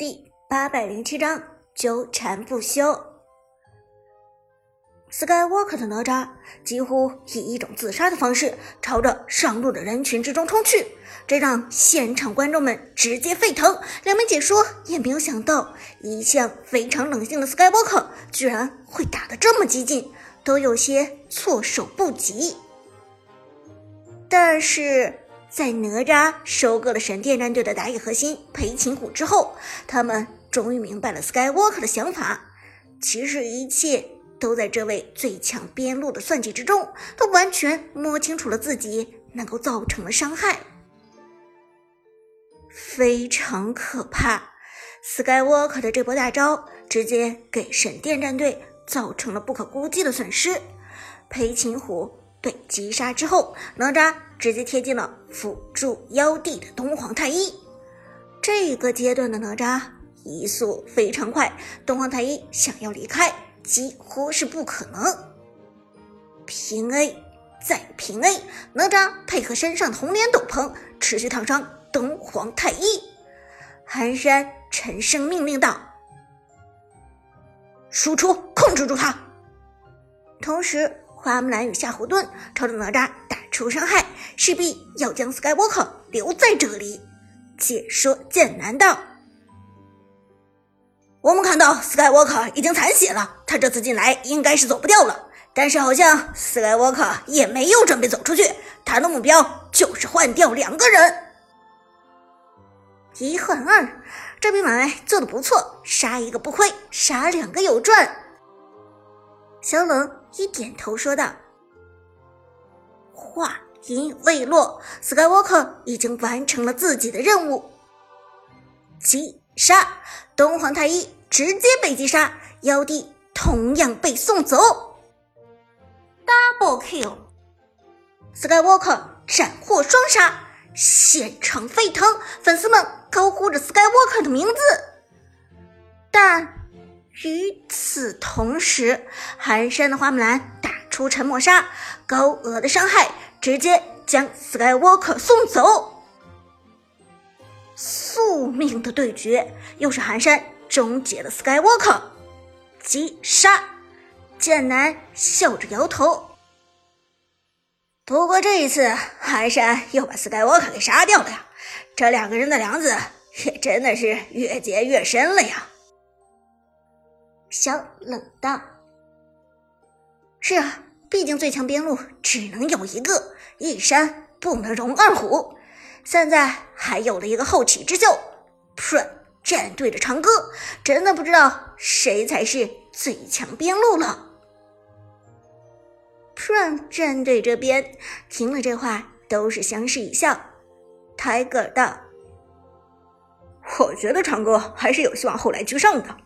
第八百零七章纠缠不休。Skywalker 的哪吒几乎以一种自杀的方式朝着上路的人群之中冲去，这让现场观众们直接沸腾。两名解说也没有想到，一向非常冷静的 Skywalker 居然会打得这么激进，都有些措手不及。但是。在哪吒收割了神殿战队的打野核心裴擒虎之后，他们终于明白了 Skywalker 的想法。其实一切都在这位最强边路的算计之中，他完全摸清楚了自己能够造成的伤害，非常可怕。Skywalker 的这波大招直接给神殿战队造成了不可估计的损失。裴擒虎被击杀之后，哪吒。直接贴近了辅助妖帝的东皇太一，这个阶段的哪吒移速非常快，东皇太一想要离开几乎是不可能。平 A 再平 A，哪吒配合身上的红莲斗篷，持续烫伤东皇太一。寒山沉声命令道：“输出，控制住他。”同时，花木兰与夏侯惇朝着哪吒打。出伤害，势必要将 Skywalker 留在这里。解说剑南道：“我们看到 Skywalker 已经残血了，他这次进来应该是走不掉了。但是好像 Skywalker 也没有准备走出去，他的目标就是换掉两个人。一换二，这笔买卖做的不错，杀一个不亏，杀两个有赚。”小冷一点头说道。话音未落，Skywalker 已经完成了自己的任务，击杀东皇太一，直接被击杀，妖帝同样被送走，Double kill，Skywalker 斩获双杀，现场沸腾，粉丝们高呼着 Skywalker 的名字，但与此同时，寒山的花木兰打。出沉默杀，高额的伤害直接将 Skywalker 送走。宿命的对决，又是寒山终结了 Skywalker，击杀。剑南笑着摇头。不过这一次，寒山又把 Skywalker 给杀掉了呀。这两个人的梁子也真的是越结越深了呀。小冷道：“是啊。”毕竟最强边路只能有一个，一山不能容二虎。现在还有了一个后起之秀，Prime 战队的长歌，真的不知道谁才是最强边路了。Prime 战队这边听了这话，都是相视一笑。Tiger 道：“我觉得长歌还是有希望后来居上的。”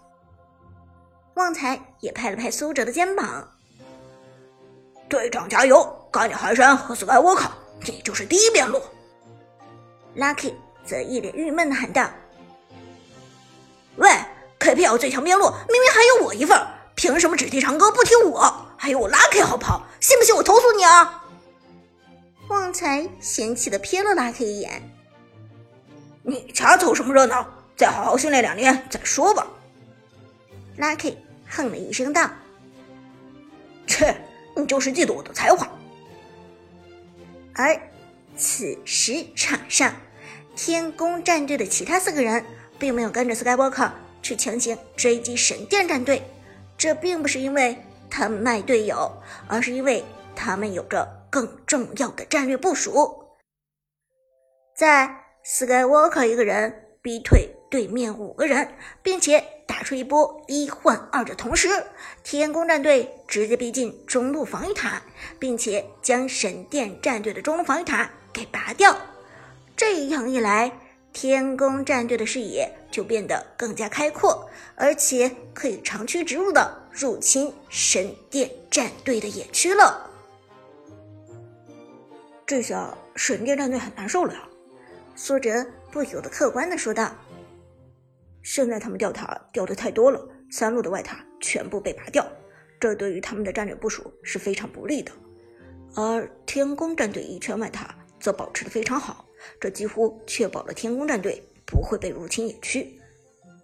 旺财也拍了拍苏哲的肩膀。队长加油！干掉寒山和斯盖沃克，你就是第一边路。Lucky 则一脸郁闷的喊道：“喂，KPL 最强边路明明还有我一份，凭什么只听长歌不听我？还有我 Lucky 好跑，信不信我投诉你啊？”旺财嫌弃的瞥了 Lucky 一眼：“你家凑什么热闹？再好好训练两年再说吧。”Lucky 哼了一声道：“切。”你就是嫉妒我的才华。而此时场上，天宫战队的其他四个人并没有跟着 Skywalker 去强行追击神殿战队，这并不是因为他们卖队友，而是因为他们有着更重要的战略部署。在 Skywalker 一个人逼退对面五个人，并且。打出一波一换二的同时，天宫战队直接逼近中路防御塔，并且将神殿战队的中路防御塔给拔掉。这样一来，天宫战队的视野就变得更加开阔，而且可以长驱直入的入侵神殿战队的野区了。这下神殿战队很难受了呀！苏哲不由得客观的说道。现在他们掉塔掉的太多了，三路的外塔全部被拔掉，这对于他们的战略部署是非常不利的。而天宫战队一圈外塔则保持的非常好，这几乎确保了天宫战队不会被入侵野区。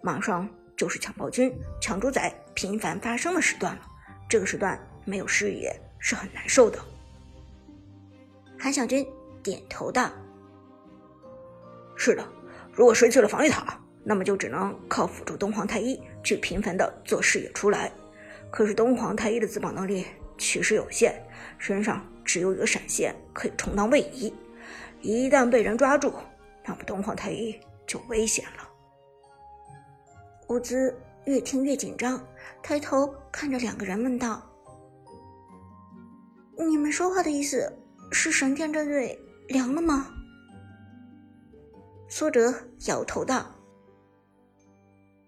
马上就是抢暴君、抢主宰频繁发生的时段了。这个时段没有视野是很难受的。韩小军点头道：“是的，如果失去了防御塔，那么就只能靠辅助东皇太一去频繁的做视野出来。可是东皇太一的自保能力其实有限，身上只有一个闪现可以充当位移，一旦被人抓住，那么东皇太一就危险了。”伍兹越听越紧张，抬头看着两个人问道：“你们说话的意思是神殿战队凉了吗？”苏哲摇头道：“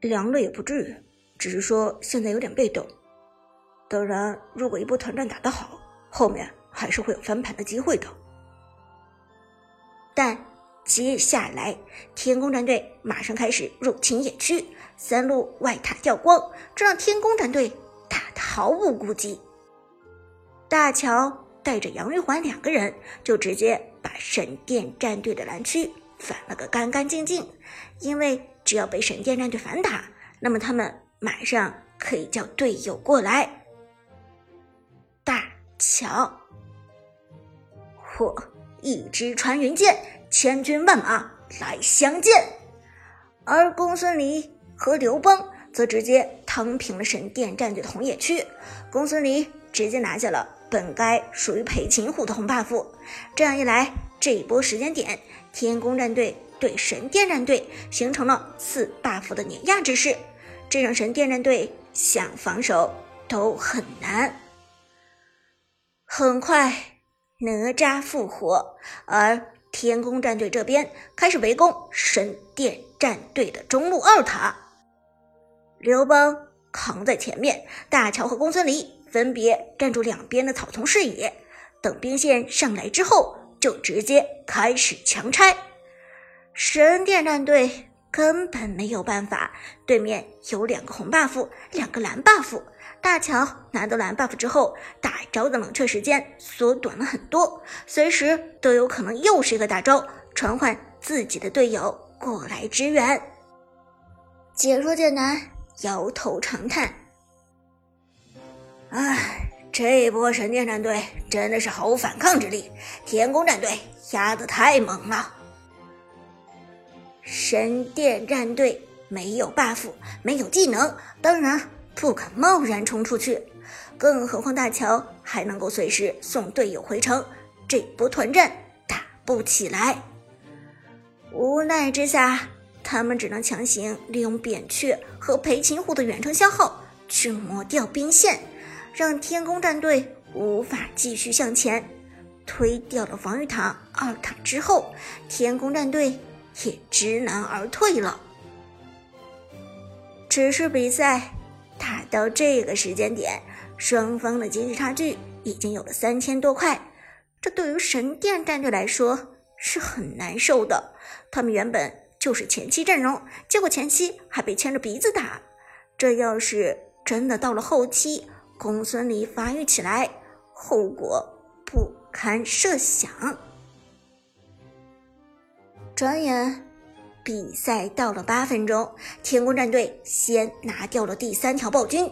凉了也不至于，只是说现在有点被动。当然，如果一波团战打得好，后面还是会有翻盘的机会的。但接下来，天宫战队马上开始入侵野区。”三路外塔掉光，这让天宫战队打得毫无顾忌。大乔带着杨玉环两个人就直接把神殿战队的蓝区反了个干干净净。因为只要被神殿战队反打，那么他们马上可以叫队友过来。大乔，我一支穿云箭，千军万马来相见。而公孙离。和刘邦则直接趟平了神殿战队的红野区，公孙离直接拿下了本该属于裴擒虎的红 buff。这样一来，这一波时间点，天宫战队对神殿战队形成了四 buff 的碾压之势，这让神殿战队想防守都很难。很快，哪吒复活，而天宫战队这边开始围攻神殿战队的中路二塔。刘邦扛在前面，大乔和公孙离分别站住两边的草丛视野。等兵线上来之后，就直接开始强拆。神殿战队根本没有办法，对面有两个红 buff，两个蓝 buff。大乔拿到蓝 buff 之后，大招的冷却时间缩短了很多，随时都有可能又是一个大招，传唤自己的队友过来支援。解说剑南。摇头长叹：“唉，这波神殿战队真的是毫无反抗之力，天宫战队压得太猛了。神殿战队没有 buff，没有技能，当然不敢贸然冲出去。更何况大乔还能够随时送队友回城，这波团战打不起来。无奈之下。”他们只能强行利用扁鹊和裴擒虎的远程消耗去磨掉兵线，让天宫战队无法继续向前。推掉了防御塔二塔之后，天宫战队也知难而退了。只是比赛打到这个时间点，双方的经济差距已经有了三千多块，这对于神殿战队来说是很难受的。他们原本。就是前期阵容，结果前期还被牵着鼻子打。这要是真的到了后期，公孙离发育起来，后果不堪设想。转眼，比赛到了八分钟，天宫战队先拿掉了第三条暴君。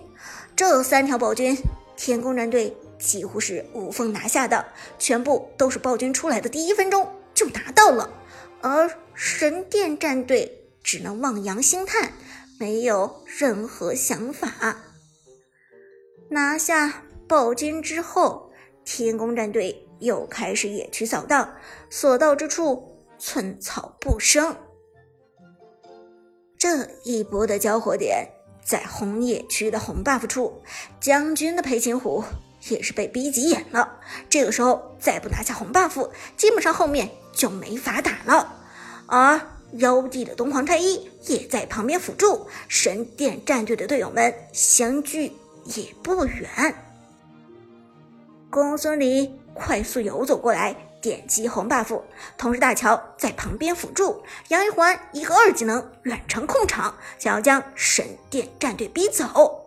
这三条暴君，天宫战队几乎是无缝拿下的，全部都是暴君出来的第一分钟就拿到了。而神殿战队只能望洋兴叹，没有任何想法。拿下暴君之后，天宫战队又开始野区扫荡，所到之处寸草不生。这一波的交火点在红野区的红 buff 处，将军的裴擒虎也是被逼急眼了。这个时候再不拿下红 buff，基本上后面。就没法打了，而妖帝的东皇太一也在旁边辅助，神殿战队的队友们相距也不远。公孙离快速游走过来，点击红 buff，同时大乔在旁边辅助，杨玉环一个二技能远程控场，想要将神殿战队逼走。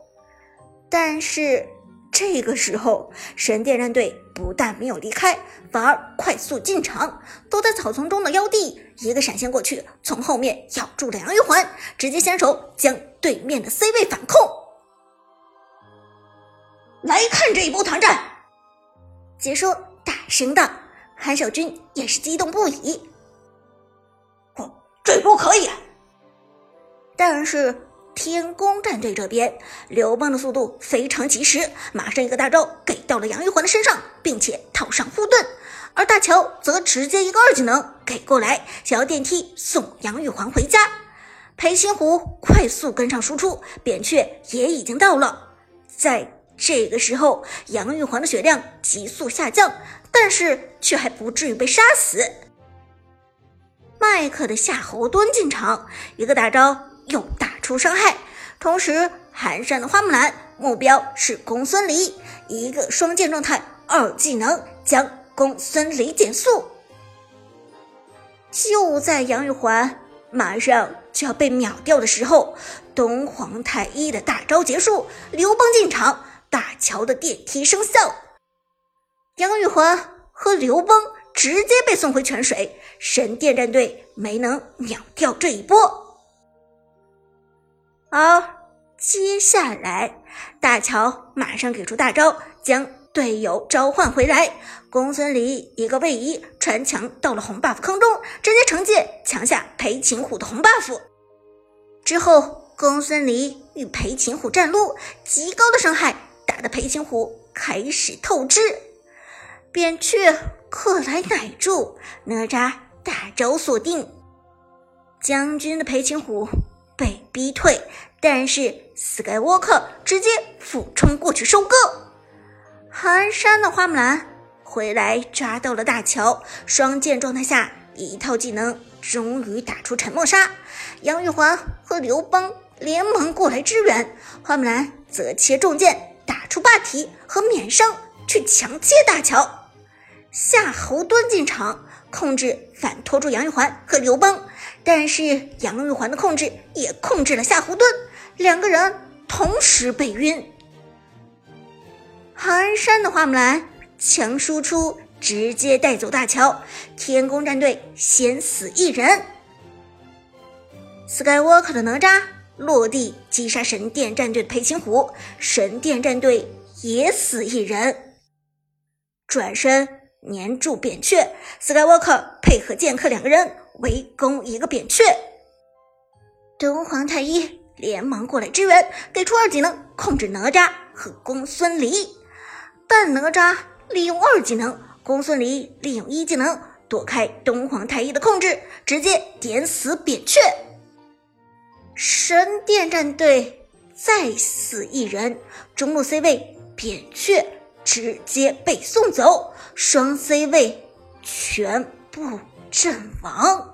但是这个时候，神殿战队不但没有离开，反而快速进场。躲在草丛中的妖帝一个闪现过去，从后面咬住了杨玉环，直接先手将对面的 C 位反控。来看这一波团战！解说大声道，韩小军也是激动不已。哦，这波可以。但是。天宫战队这边，刘邦的速度非常及时，马上一个大招给到了杨玉环的身上，并且套上护盾。而大乔则直接一个二技能给过来，想要电梯送杨玉环回家。裴擒虎快速跟上输出，扁鹊也已经到了。在这个时候，杨玉环的血量急速下降，但是却还不至于被杀死。麦克的夏侯惇进场，一个大招。又打出伤害，同时寒山的花木兰目标是公孙离，一个双剑状态二技能将公孙离减速。就在杨玉环马上就要被秒掉的时候，东皇太一的大招结束，刘邦进场，大乔的电梯生效，杨玉环和刘邦直接被送回泉水，神殿战队没能秒掉这一波。而接下来，大乔马上给出大招，将队友召唤回来。公孙离一个位移穿墙到了红 buff 坑中，直接惩戒抢下裴擒虎的红 buff。之后，公孙离与裴擒虎战撸，极高的伤害打的裴擒虎开始透支。扁鹊克莱奶柱哪吒大招锁定将军的裴擒虎。被逼退，但是 Skywalker 直接俯冲过去收割。寒山的花木兰回来抓到了大乔，双剑状态下一套技能终于打出沉默杀。杨玉环和刘邦连忙过来支援，花木兰则切重剑打出霸体和免伤去强切大乔。夏侯惇进场控制反拖住杨玉环和刘邦。但是杨玉环的控制也控制了夏侯惇，两个人同时被晕。寒山的花木兰强输出，直接带走大乔，天宫战队先死一人。Skywalker 的哪吒落地击杀神殿战队的裴擒虎，神殿战队也死一人。转身粘住扁鹊，Skywalker 配合剑客两个人。围攻一个扁鹊，东皇太一连忙过来支援，给出二技能控制哪吒和公孙离。但哪吒利用二技能，公孙离利用一技能躲开东皇太一的控制，直接点死扁鹊。神殿战队再死一人，中路 C 位扁鹊直接被送走，双 C 位全部。阵亡。